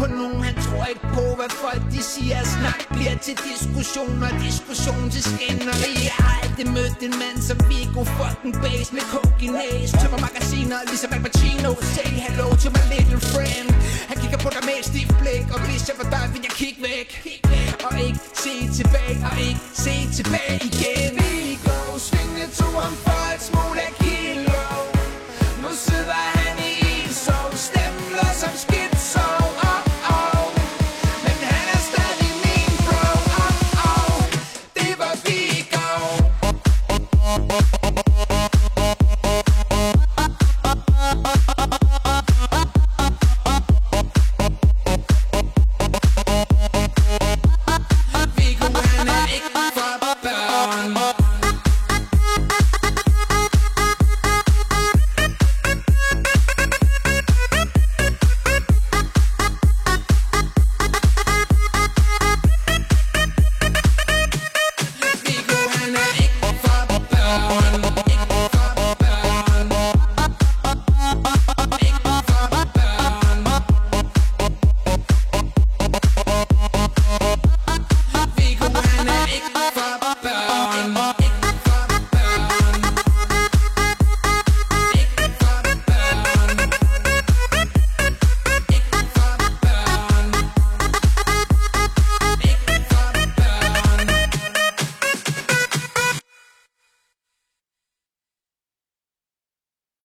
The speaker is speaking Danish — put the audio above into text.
på nogen, han tror ikke på, hvad folk de siger. Snak bliver til diskussion og diskussion til skænderi. Jeg har aldrig mødt en mand som Viggo fucking bass med coke i kokinæs Tømmer magasiner ligesom Al Pacino Say hello to my little friend. Han kigger på dig med et stift blik Og hvis jeg var dig, ville jeg kigge væk. Og ikke se tilbage, og ikke se tilbage igen. down